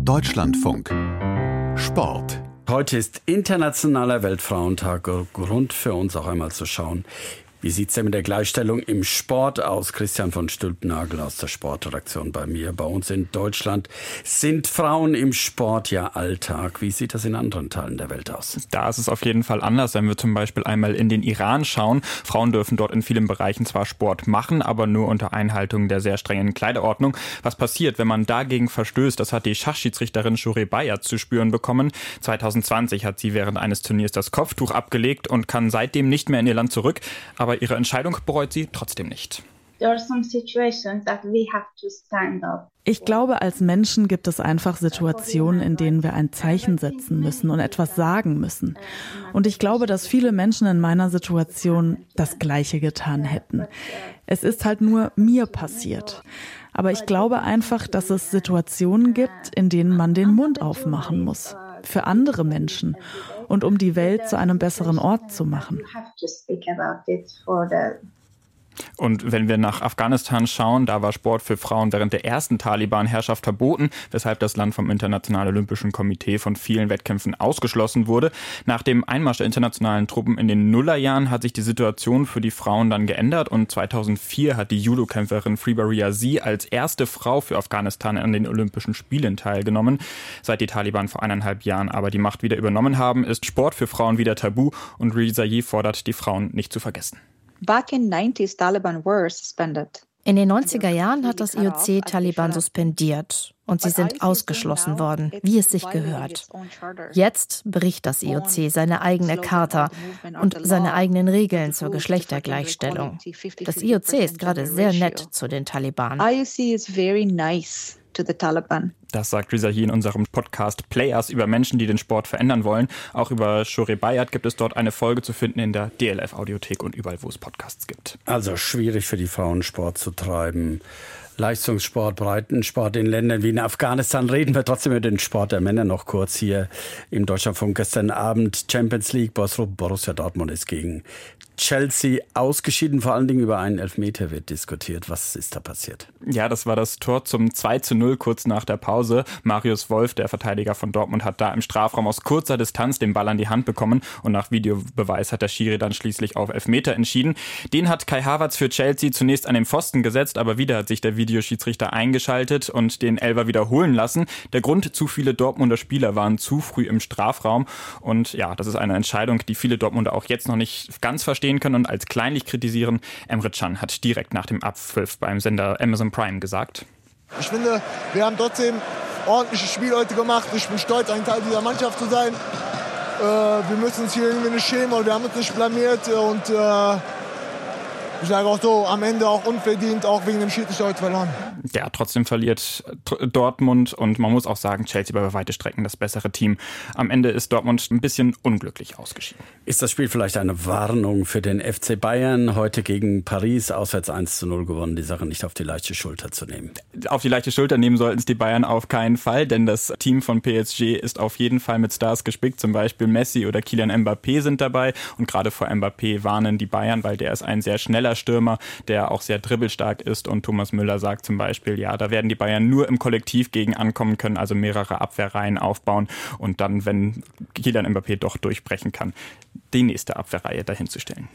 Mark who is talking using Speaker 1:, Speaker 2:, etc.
Speaker 1: Deutschlandfunk. Sport.
Speaker 2: Heute ist Internationaler Weltfrauentag. Grund für uns auch einmal zu schauen, wie sieht es denn mit der Gleichstellung im Sport aus? Christian von Stülpnagel aus der Sportredaktion bei mir. Bei uns in Deutschland sind Frauen im Sport ja Alltag. Wie sieht das in anderen Teilen der Welt aus?
Speaker 3: Da ist es auf jeden Fall anders, wenn wir zum Beispiel einmal in den Iran schauen. Frauen dürfen dort in vielen Bereichen zwar Sport machen, aber nur unter Einhaltung der sehr strengen Kleiderordnung. Was passiert, wenn man dagegen verstößt? Das hat die Schachschiedsrichterin Shure Bayat zu spüren bekommen. 2020 hat sie während eines Turniers das Kopftuch abgelegt und kann seitdem nicht mehr in ihr Land zurück. Aber aber ihre Entscheidung bereut sie trotzdem nicht.
Speaker 4: Ich glaube, als Menschen gibt es einfach Situationen, in denen wir ein Zeichen setzen müssen und etwas sagen müssen. Und ich glaube, dass viele Menschen in meiner Situation das Gleiche getan hätten. Es ist halt nur mir passiert. Aber ich glaube einfach, dass es Situationen gibt, in denen man den Mund aufmachen muss. Für andere Menschen und um die Welt zu einem besseren Ort zu machen.
Speaker 3: Und wenn wir nach Afghanistan schauen, da war Sport für Frauen während der ersten Taliban-Herrschaft verboten, weshalb das Land vom Internationalen Olympischen Komitee von vielen Wettkämpfen ausgeschlossen wurde. Nach dem Einmarsch der internationalen Truppen in den Nullerjahren hat sich die Situation für die Frauen dann geändert und 2004 hat die Judo-Kämpferin Freebaria Z als erste Frau für Afghanistan an den Olympischen Spielen teilgenommen. Seit die Taliban vor eineinhalb Jahren aber die Macht wieder übernommen haben, ist Sport für Frauen wieder tabu und Rizayi fordert, die Frauen nicht zu vergessen.
Speaker 5: Back in 90s, Taliban were suspended.
Speaker 6: In den 90er Jahren hat das IOC Taliban suspendiert und sie sind ausgeschlossen worden, wie es sich gehört. Jetzt bricht das IOC seine eigene Charta und seine eigenen Regeln zur Geschlechtergleichstellung. Das IOC ist gerade sehr nett zu den Taliban.
Speaker 5: IOC is very nice to the Taliban.
Speaker 3: Das sagt Risa hier in unserem Podcast Players über Menschen, die den Sport verändern wollen. Auch über Shore Bayat gibt es dort eine Folge zu finden in der DLF Audiothek und überall, wo es Podcasts gibt.
Speaker 2: Also schwierig für die Frauen Sport zu treiben. Leistungssport, Breitensport in Ländern wie in Afghanistan. Reden wir trotzdem über den Sport der Männer noch kurz hier im Deutschlandfunk. Gestern Abend Champions League, Borussia Dortmund ist gegen Chelsea ausgeschieden. Vor allen Dingen über einen Elfmeter wird diskutiert. Was ist da passiert?
Speaker 3: Ja, das war das Tor zum 2 zu 0 kurz nach der Pause. Marius Wolf, der Verteidiger von Dortmund, hat da im Strafraum aus kurzer Distanz den Ball an die Hand bekommen und nach Videobeweis hat der Schiri dann schließlich auf Elfmeter entschieden. Den hat Kai Havertz für Chelsea zunächst an den Pfosten gesetzt, aber wieder hat sich der Video Videoschiedsrichter eingeschaltet und den Elver wiederholen lassen. Der Grund, zu viele Dortmunder Spieler waren zu früh im Strafraum. Und ja, das ist eine Entscheidung, die viele Dortmunder auch jetzt noch nicht ganz verstehen können und als kleinlich kritisieren. Emre Can hat direkt nach dem Abpfiff beim Sender Amazon Prime gesagt.
Speaker 7: Ich finde, wir haben trotzdem ordentliches Spiel heute gemacht. Ich bin stolz, ein Teil dieser Mannschaft zu sein. Äh, wir müssen uns hier irgendwie nicht schämen, aber wir haben uns nicht blamiert und äh, ich sage auch so, am Ende auch unverdient, auch wegen dem Schiedsrichter heute verloren.
Speaker 3: Ja, trotzdem verliert Dortmund und man muss auch sagen, Chelsea bei weite Strecken das bessere Team. Am Ende ist Dortmund ein bisschen unglücklich ausgeschieden.
Speaker 2: Ist das Spiel vielleicht eine Warnung für den FC Bayern, heute gegen Paris auswärts 1 zu 0 gewonnen, die Sache nicht auf die leichte Schulter zu nehmen?
Speaker 3: Auf die leichte Schulter nehmen sollten es die Bayern auf keinen Fall, denn das Team von PSG ist auf jeden Fall mit Stars gespickt, zum Beispiel Messi oder Kylian Mbappé sind dabei und gerade vor Mbappé warnen die Bayern, weil der ist ein sehr schneller Stürmer, der auch sehr dribbelstark ist. Und Thomas Müller sagt zum Beispiel, ja, da werden die Bayern nur im Kollektiv gegen ankommen können, also mehrere Abwehrreihen aufbauen und dann, wenn Kylian Mbappé doch durchbrechen kann, die nächste Abwehrreihe dahinzustellen.